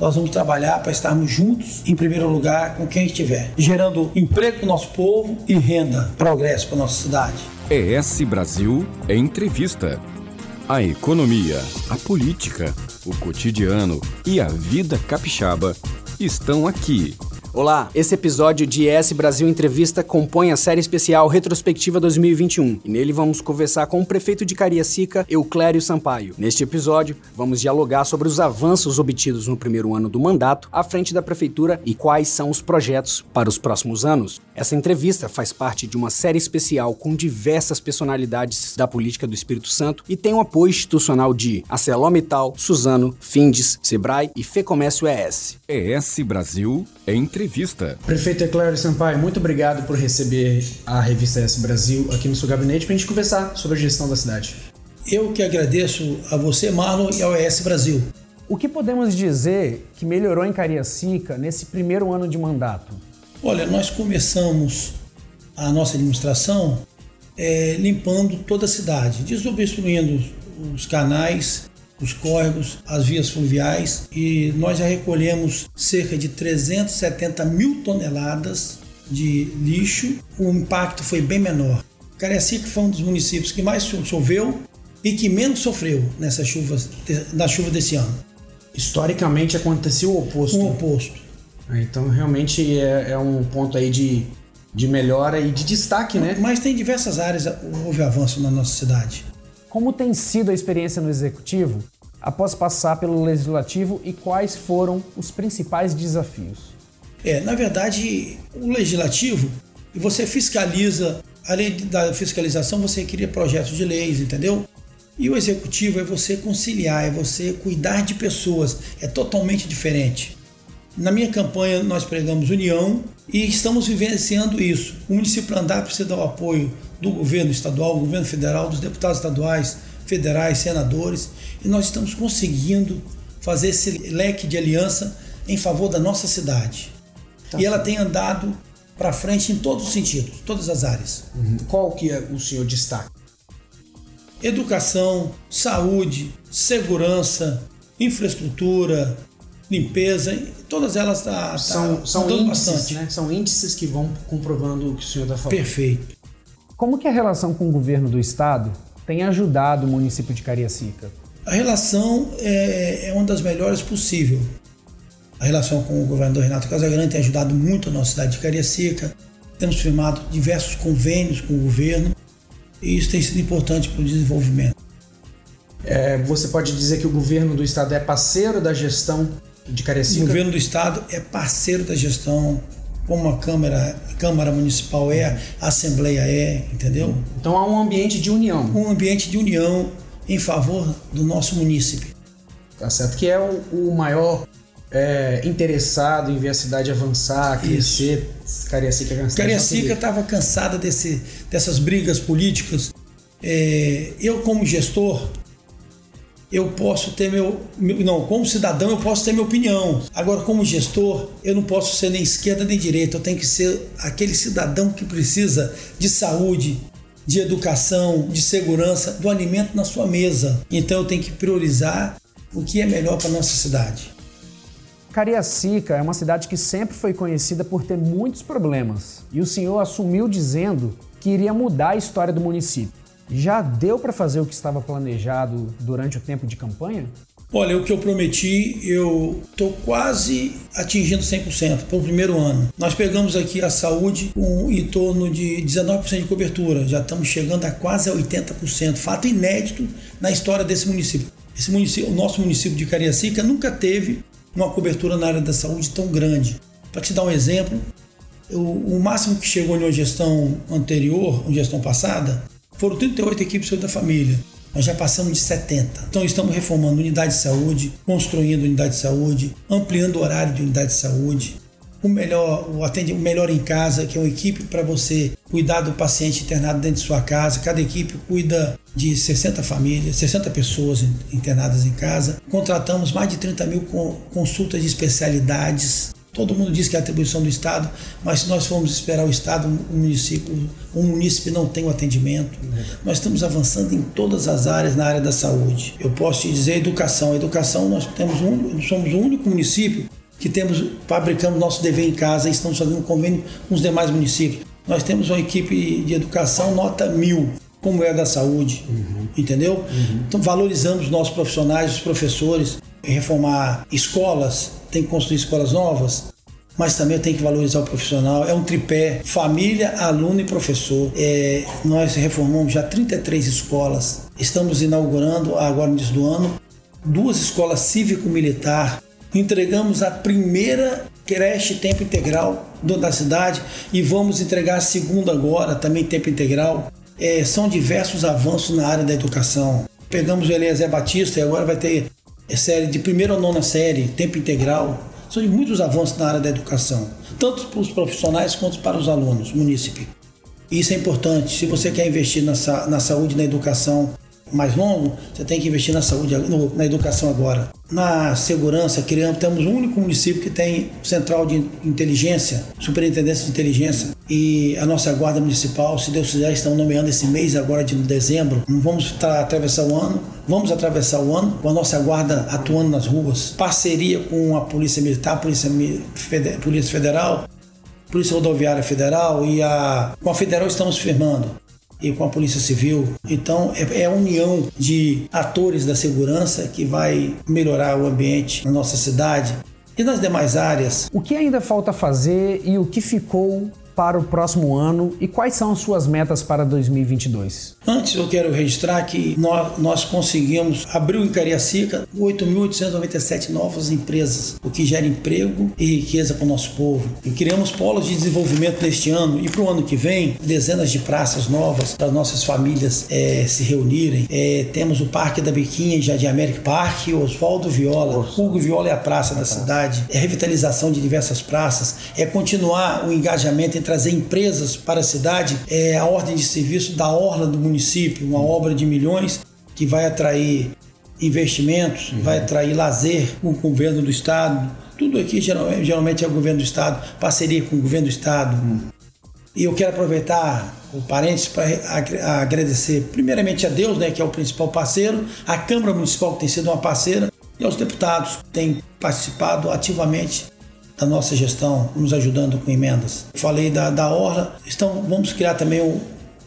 nós vamos trabalhar para estarmos juntos, em primeiro lugar, com quem estiver, gerando emprego para o nosso povo e renda, progresso para a nossa cidade. ES Brasil entrevista. A economia, a política, o cotidiano e a vida capixaba estão aqui Olá, esse episódio de ES Brasil Entrevista compõe a série especial Retrospectiva 2021 e nele vamos conversar com o prefeito de Cariacica, Euclério Sampaio. Neste episódio, vamos dialogar sobre os avanços obtidos no primeiro ano do mandato à frente da prefeitura e quais são os projetos para os próximos anos. Essa entrevista faz parte de uma série especial com diversas personalidades da política do Espírito Santo e tem o apoio institucional de ArcelorMittal, Suzano, Findes, Sebrae e Fecomércio ES. ES Brasil entrevista. Prefeito Eclair Sampaio, muito obrigado por receber a revista ES Brasil aqui no seu gabinete para a gente conversar sobre a gestão da cidade. Eu que agradeço a você, Marlon, e ao ES Brasil. O que podemos dizer que melhorou em Cariacica nesse primeiro ano de mandato? Olha, nós começamos a nossa administração é, limpando toda a cidade, desobstruindo os canais, os córregos, as vias fluviais e nós já recolhemos cerca de 370 mil toneladas de lixo. O impacto foi bem menor. Cariacica foi um dos municípios que mais choveu e que menos sofreu nessa chuva, na chuva desse ano. Historicamente aconteceu o oposto. O oposto. É, então realmente é, é um ponto aí de, de melhora e de destaque, né? Mas tem diversas áreas houve avanço na nossa cidade. Como tem sido a experiência no executivo após passar pelo legislativo e quais foram os principais desafios? É, na verdade, o legislativo você fiscaliza, além da fiscalização, você cria projetos de leis, entendeu? E o executivo é você conciliar, é você cuidar de pessoas, é totalmente diferente. Na minha campanha, nós pregamos união e estamos vivenciando isso. O município Andar precisa do apoio do governo estadual, do governo federal, dos deputados estaduais, federais, senadores, e nós estamos conseguindo fazer esse leque de aliança em favor da nossa cidade. Tá e ela tem andado para frente em todos os sentidos, todas as áreas. Uhum. Qual que é o senhor destaque? Educação, saúde, segurança, infraestrutura, limpeza, todas elas tá, tá são, são índices, bastante. Né? São índices que vão comprovando o que o senhor está falando. Perfeito. Como que a relação com o governo do estado tem ajudado o município de Cariacica? A relação é, é uma das melhores possível. A relação com o governador Renato Casagrande tem ajudado muito a nossa cidade de Cariacica. Temos firmado diversos convênios com o governo e isso tem sido importante para o desenvolvimento. É, você pode dizer que o governo do estado é parceiro da gestão de Cariacica? O governo do estado é parceiro da gestão, como a Câmara, a Câmara Municipal é, a Assembleia é, entendeu? Então há um ambiente de união. Um ambiente de união em favor do nosso município. Tá certo, que é o, o maior é, interessado em ver a cidade avançar, crescer. Isso. Cariacica cansada. Cariacica estava cansada desse, dessas brigas políticas. É, eu, como gestor, eu posso ter meu, meu, Não, como cidadão eu posso ter minha opinião. Agora, como gestor, eu não posso ser nem esquerda nem direita. Eu tenho que ser aquele cidadão que precisa de saúde, de educação, de segurança, do alimento na sua mesa. Então eu tenho que priorizar o que é melhor para nossa cidade. Cariacica é uma cidade que sempre foi conhecida por ter muitos problemas. E o senhor assumiu dizendo que iria mudar a história do município. Já deu para fazer o que estava planejado durante o tempo de campanha? Olha, o que eu prometi, eu estou quase atingindo 100% para o primeiro ano. Nós pegamos aqui a saúde com em torno de 19% de cobertura, já estamos chegando a quase 80%, fato inédito na história desse município. Esse município, o nosso município de Cariacica nunca teve uma cobertura na área da saúde tão grande. Para te dar um exemplo, o, máximo que chegou em uma gestão anterior, uma gestão passada, foram 38 equipes da família. Nós já passamos de 70. Então estamos reformando unidade de saúde, construindo unidade de saúde, ampliando o horário de unidade de saúde. O melhor, o atende, o melhor em casa, que é uma equipe para você cuidar do paciente internado dentro de sua casa. Cada equipe cuida de 60 famílias, 60 pessoas internadas em casa. Contratamos mais de 30 mil consultas de especialidades Todo mundo diz que é atribuição do Estado, mas se nós formos esperar o Estado, o município, o município não tem o atendimento. Nós estamos avançando em todas as áreas na área da saúde. Eu posso te dizer educação. A educação nós temos um, somos o único município que temos fabricamos nosso dever em casa e estamos fazendo convênio com os demais municípios. Nós temos uma equipe de educação nota mil, como é a da saúde, uhum. entendeu? Uhum. Então valorizamos nossos profissionais, os professores, reformar escolas, tem que construir escolas novas, mas também tem que valorizar o profissional. É um tripé: família, aluno e professor. É, nós reformamos já 33 escolas. Estamos inaugurando, agora no início do ano, duas escolas cívico-militar. Entregamos a primeira creche tempo integral da cidade e vamos entregar a segunda agora, também tempo integral. É, são diversos avanços na área da educação. Pegamos o Eliezer Batista e agora vai ter série de primeira ou nona série, tempo integral. São muitos avanços na área da educação, tanto para os profissionais quanto para os alunos, munícipe. Isso é importante. Se você quer investir na, na saúde na educação mais longo, você tem que investir na saúde, na educação agora. Na segurança, criamos, temos um único município que tem central de inteligência, superintendência de inteligência e a nossa guarda municipal, se Deus quiser, estamos nomeando esse mês agora de dezembro. Não vamos atravessar o ano, vamos atravessar o ano com a nossa guarda atuando nas ruas. Parceria com a Polícia Militar, Polícia, Polícia Federal, Polícia Rodoviária Federal e a, com a Federal estamos firmando e com a Polícia Civil. Então é, é a união de atores da segurança que vai melhorar o ambiente na nossa cidade e nas demais áreas. O que ainda falta fazer e o que ficou para o próximo ano e quais são as suas metas para 2022? Antes eu quero registrar que nós, nós conseguimos abrir em Cariacica 8.897 novas empresas, o que gera emprego e riqueza para o nosso povo. E criamos polos de desenvolvimento neste ano e para o ano que vem, dezenas de praças novas para nossas famílias é, se reunirem. É, temos o Parque da Biquinha e Jardim América Parque, Oswaldo Viola. Nossa. Hugo Viola é a praça da cidade. É revitalização de diversas praças. É continuar o engajamento trazer empresas para a cidade, é a ordem de serviço da orla do município, uma obra de milhões que vai atrair investimentos, uhum. vai atrair lazer com o governo do estado. Tudo aqui geralmente é o governo do estado, parceria com o governo do estado. Uhum. E eu quero aproveitar o parênteses para agradecer primeiramente a Deus, né, que é o principal parceiro, a Câmara Municipal que tem sido uma parceira e aos deputados que têm participado ativamente da nossa gestão, nos ajudando com emendas. Falei da, da Orla, então vamos criar também o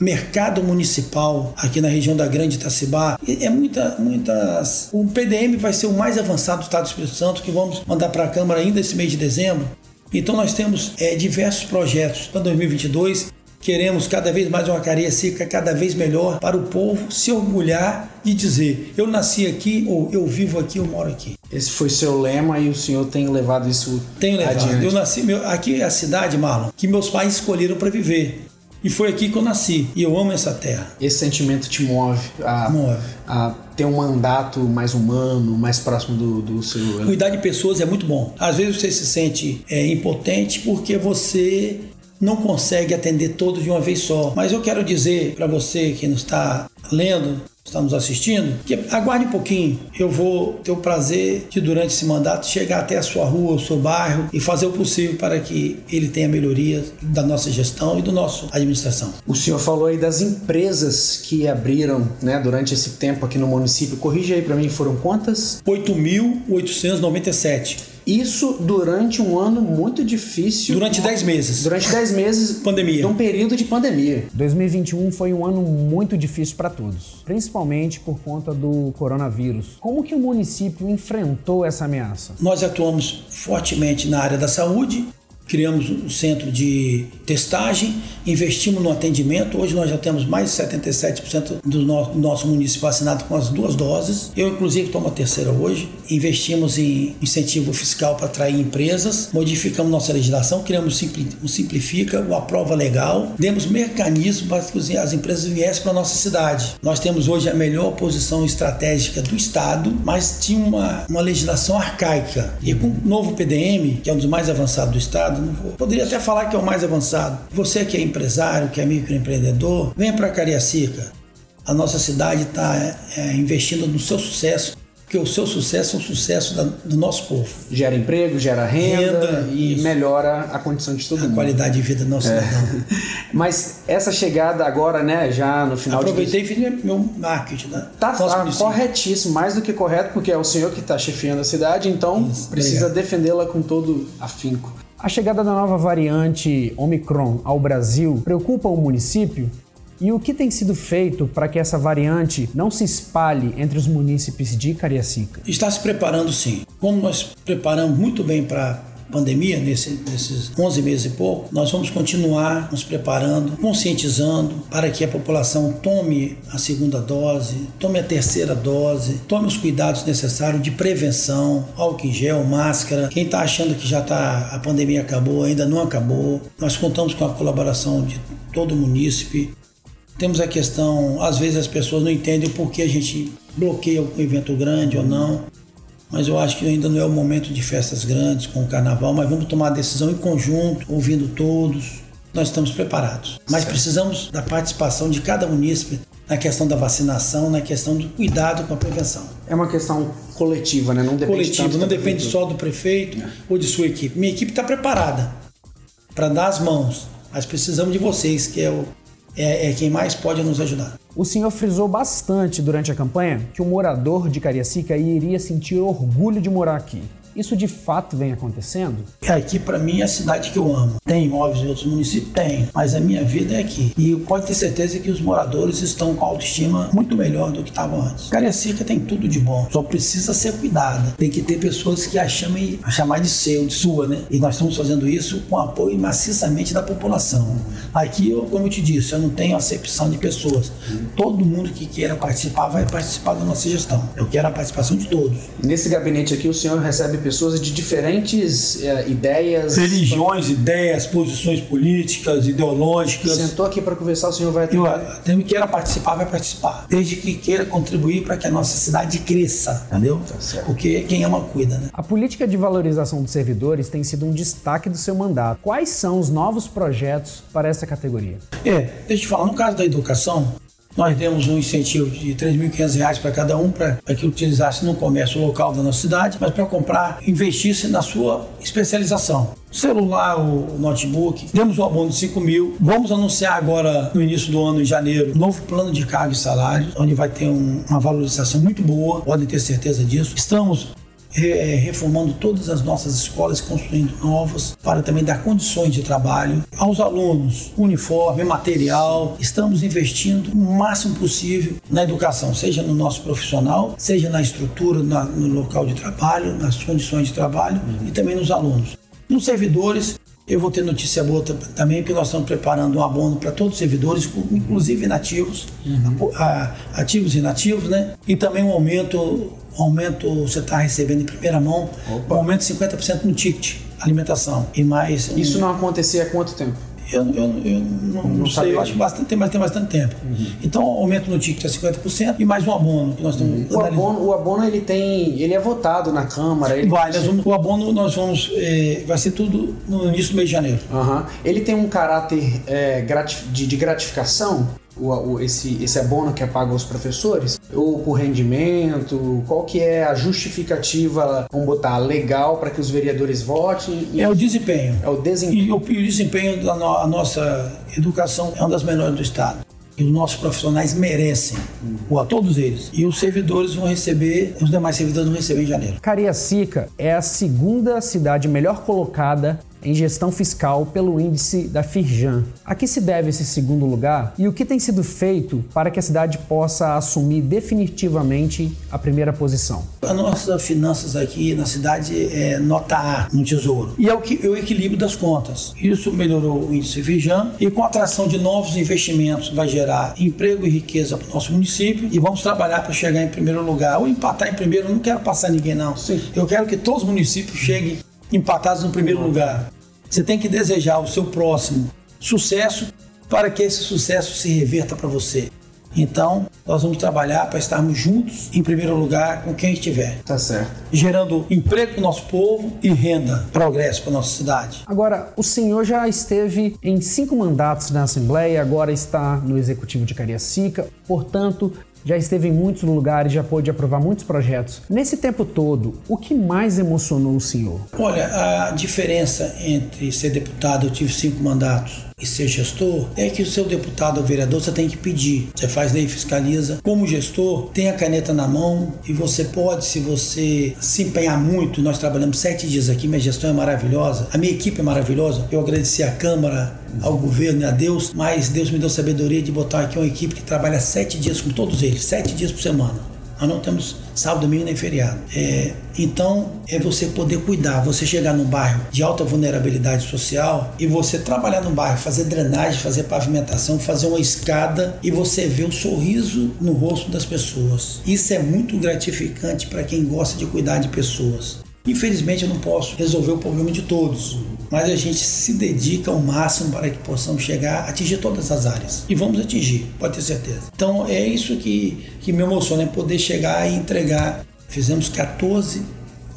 mercado municipal aqui na região da Grande Itacibá. É muita, muitas. O PDM vai ser o mais avançado do Estado do Espírito Santo, que vamos mandar para a Câmara ainda esse mês de dezembro. Então nós temos é, diversos projetos para 2022 Queremos cada vez mais uma Cariacica cada vez melhor para o povo se orgulhar de dizer: eu nasci aqui ou eu vivo aqui, eu moro aqui. Esse foi seu lema e o senhor tem levado isso Tenho levado. Adiante. Eu nasci meu, aqui é a cidade, Marlon, que meus pais escolheram para viver. E foi aqui que eu nasci. E eu amo essa terra. Esse sentimento te move a, move. a ter um mandato mais humano, mais próximo do, do seu. Cuidar de pessoas é muito bom. Às vezes você se sente é, impotente porque você não consegue atender todos de uma vez só. Mas eu quero dizer para você que nos está lendo, está nos assistindo, que aguarde um pouquinho. Eu vou ter o prazer de, durante esse mandato, chegar até a sua rua, o seu bairro e fazer o possível para que ele tenha melhoria da nossa gestão e do nosso administração. O senhor falou aí das empresas que abriram né, durante esse tempo aqui no município. Corrija aí para mim, foram quantas? 8.897. Isso durante um ano muito difícil. Durante 10 meses. Durante 10 meses. pandemia. De um período de pandemia. 2021 foi um ano muito difícil para todos, principalmente por conta do coronavírus. Como que o município enfrentou essa ameaça? Nós atuamos fortemente na área da saúde, criamos um centro de testagem, investimos no atendimento. Hoje nós já temos mais de 77% do nosso, nosso município vacinado com as duas doses. Eu, inclusive, tomo a terceira hoje. Investimos em incentivo fiscal para atrair empresas, modificamos nossa legislação, criamos o Simplifica, o Aprova Legal, demos mecanismos para que as empresas viessem para a nossa cidade. Nós temos hoje a melhor posição estratégica do Estado, mas tinha uma, uma legislação arcaica. E com o novo PDM, que é um dos mais avançados do Estado, avançado, não vou. Poderia até falar que é o mais avançado. Você que é empresário, que é microempreendedor, venha para Cariacica. A nossa cidade está é, investindo no seu sucesso, porque o seu sucesso é o sucesso da, do nosso povo. Gera emprego, gera renda, Renda, e isso. melhora a condição de todo A mundo. qualidade de vida do nosso cidadão. Mas essa chegada agora, né, já no final Aproveitei e fiz meu marketing, né? Tá, tá corretíssimo, mais do que correto, porque é o senhor que está chefiando a cidade, então Isso, precisa defendê-la com todo afinco. A chegada da nova variante Omicron ao Brasil preocupa o município? E o que tem sido feito para que essa variante não se espalhe entre os munícipes de Cariacica? Está se preparando sim. Como nós preparamos muito bem para pandemia, nesse- nesses 11 meses e pouco, nós vamos continuar nos preparando, conscientizando para que a população tome a segunda dose, tome a terceira dose, tome os cuidados necessários de prevenção, álcool em gel, máscara. Quem está achando que já tá, a pandemia acabou, ainda não acabou. Nós contamos com a colaboração de todo o munícipe. Temos a questão, às vezes as pessoas não entendem por que a gente bloqueia um evento grande ou não, mas eu acho que ainda não é o momento de festas grandes com o carnaval, mas vamos tomar a decisão em conjunto, ouvindo todos. Nós estamos preparados, mas precisamos da participação de cada munícipe na questão da vacinação, na questão do cuidado com a prevenção. É uma questão coletiva, né? Não depende Coletivo, não depende só do prefeito ou de sua equipe. Minha equipe está preparada para dar as mãos, mas precisamos de vocês, que é, o, é, é quem mais pode nos ajudar. O senhor frisou bastante durante a campanha que o morador de Cariacica iria sentir orgulho de morar aqui. Isso de fato vem acontecendo? É, Aqui para mim é a cidade que eu amo. Tem imóveis em outros municípios? Tem, mas a minha vida é aqui. E pode ter certeza que os moradores estão com autoestima muito melhor do que estavam antes. Cariacica tem tudo de bom, só precisa ser cuidada. Tem que ter pessoas que a chamem, a chamar de seu, de sua, né? E nós estamos fazendo isso com apoio maciçamente da população. Aqui, eu, como eu te disse, eu não tenho acepção de pessoas. Todo mundo que queira participar vai participar da nossa gestão. Eu quero a participação de todos. Nesse gabinete aqui, o senhor recebe pessoas de diferentes eh, ideias. Religiões, ideias, posições políticas, ideológicas. Sentou aqui para conversar, o senhor vai Eu, atender. quem queira participar, vai participar. Desde que queira contribuir para que a nossa cidade cresça, entendeu? certo. Porque quem ama, cuida, né? A política de valorização dos servidores tem sido um destaque do seu mandato. Quais são os novos projetos para essa categoria? É, deixa eu te falar, no caso da educação, nós demos um incentivo de R$ 3.500 para cada um para que utilizasse no comércio local da nossa cidade, mas para comprar, investisse na sua especialização. Celular, o notebook, demos um abono de 5 mil. Vamos anunciar agora, no início do ano, em janeiro, novo plano de cargo e salário, onde vai ter um- uma valorização muito boa, podem ter certeza disso. Estamos reformando todas as nossas escolas, construindo novas, para também dar condições de trabalho aos alunos, uniforme, material. Estamos investindo o máximo possível na educação, seja no nosso profissional, seja na estrutura, na- no local de trabalho, nas condições de trabalho e também nos alunos. Nos servidores, eu vou ter notícia boa tam- também, porque nós estamos preparando um abono para todos os servidores, inclusive inativos, a- ativos e inativos, né? E também um aumento, um aumento você está recebendo em primeira mão, um aumento de 50% no ticket alimentação. E mais. um- Isso não acontecia há quanto tempo? Eu, eu, eu não, não sei, eu acho bastante, mas tem bastante tempo. Então, aumento no ticket é 50% e mais um abono que nós estamos O analisando. abono, o abono ele tem, ele é votado na Câmara. Ele, Vai, nós vamos, o abono nós vamos, eh, vai ser tudo no início do mês de janeiro. Aham. Ele tem um caráter é, de, de gratificação, o, o- esse, esse abono que é pago aos professores? Ou por rendimento? Qual que é a justificativa, vamos botar, legal para que os vereadores votem? E É o desempenho. é o desempenho. E o, e o desempenho da no- a nossa educação é uma das melhores do Estado. E os nossos profissionais merecem, ou a todos eles. E os servidores vão receber, os demais servidores vão receber em janeiro. Cariacica é a segunda cidade melhor colocada em gestão fiscal pelo índice da Firjan. A que se deve esse segundo lugar e o que tem sido feito para que a cidade possa assumir definitivamente a primeira posição? As nossas finanças aqui na cidade é nota A no Tesouro. E é o, que, é o equilíbrio das contas. Isso melhorou o índice Fijan e com a atração de novos investimentos vai gerar emprego e riqueza para o nosso município e vamos trabalhar para chegar em primeiro lugar. Ou empatar em primeiro, eu não quero passar ninguém não. Sim. Eu quero que todos os municípios cheguem empatados no primeiro lugar. Você tem que desejar ao seu próximo sucesso para que esse sucesso se reverta para você. Então, nós vamos trabalhar para estarmos juntos, em primeiro lugar, com quem estiver Tá certo. gerando emprego para o nosso povo e renda, progresso para a nossa cidade. Agora, o senhor já esteve em cinco mandatos na Assembleia, agora está no Executivo de Cariacica, portanto, já esteve em muitos lugares, já pôde aprovar muitos projetos. Nesse tempo todo, o que mais emocionou o senhor? Olha, a diferença entre ser deputado, eu tive cinco mandatos, e ser gestor é que o seu deputado ou vereador você tem que pedir. Você faz lei, fiscaliza. Como gestor, tem a caneta na mão e você pode, se você se empenhar muito, nós trabalhamos sete dias aqui, minha gestão é maravilhosa, a minha equipe é maravilhosa. Eu agradeci à Câmara, ao governo e a Deus, mas Deus me deu sabedoria de botar aqui uma equipe que trabalha sete dias com todos eles, sete dias por semana. Nós não temos sábado, domingo nem feriado. É, então, é você poder cuidar, você chegar num bairro de alta vulnerabilidade social e você trabalhar no bairro, fazer drenagem, fazer pavimentação, fazer uma escada e você ver o sorriso no rosto das pessoas. Isso é muito gratificante para quem gosta de cuidar de pessoas. Infelizmente eu não posso resolver o problema de todos, mas a gente se dedica ao máximo para que possamos chegar atingir todas as áreas. E vamos atingir, pode ter certeza. Então é isso que, que me emociona, é poder chegar e entregar. Fizemos 14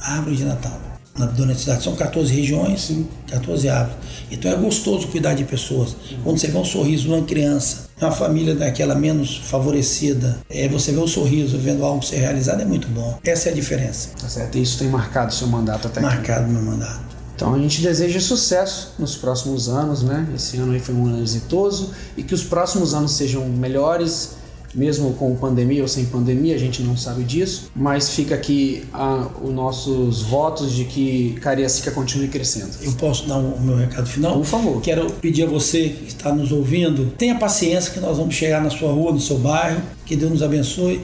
árvores de Natal na, durante a cidade. São 14 regiões, Sim. 14 árvores. Então é gostoso cuidar de pessoas. Quando você vê um sorriso de uma criança, uma família daquela menos favorecida, é, você vê um sorriso vendo algo ser realizado, é muito bom. Essa é a diferença. Tá certo. E isso tem marcado seu mandato até Marcado aqui. meu mandato. Então a gente deseja sucesso nos próximos anos, né? Esse ano aí foi um ano exitoso e que os próximos anos sejam melhores mesmo com pandemia ou sem pandemia, a gente não sabe disso, mas fica aqui a, os nossos votos de que Cariacica continue crescendo. Eu posso dar o meu recado final? Por favor. Quero pedir a você que está nos ouvindo, tenha paciência que nós vamos chegar na sua rua, no seu bairro, que Deus nos abençoe.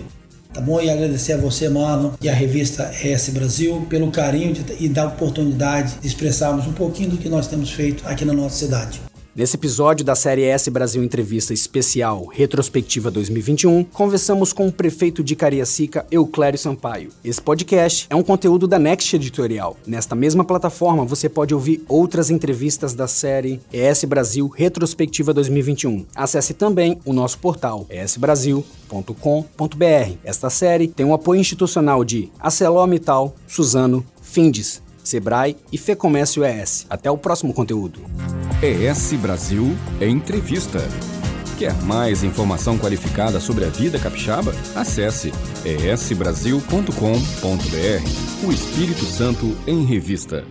Tá bom? E agradecer a você, Marlon, e a revista ES Brasil pelo carinho de, e da oportunidade de expressarmos um pouquinho do que nós temos feito aqui na nossa cidade. Nesse episódio da série S Brasil Entrevista Especial Retrospectiva 2021, conversamos com o prefeito de Cariacica, Euclério Sampaio. Esse podcast é um conteúdo da Next Editorial. Nesta mesma plataforma você pode ouvir outras entrevistas da série ES Brasil Retrospectiva 2021. Acesse também o nosso portal esbrasil.com.br. Esta série tem o um apoio institucional de ArcelorMittal, Suzano, Findes, Sebrae e Fecomércio ES. Até o próximo conteúdo. ES Brasil Entrevista. Quer mais informação qualificada sobre a vida capixaba? Acesse esbrasil.com.br. O Espírito Santo em Revista.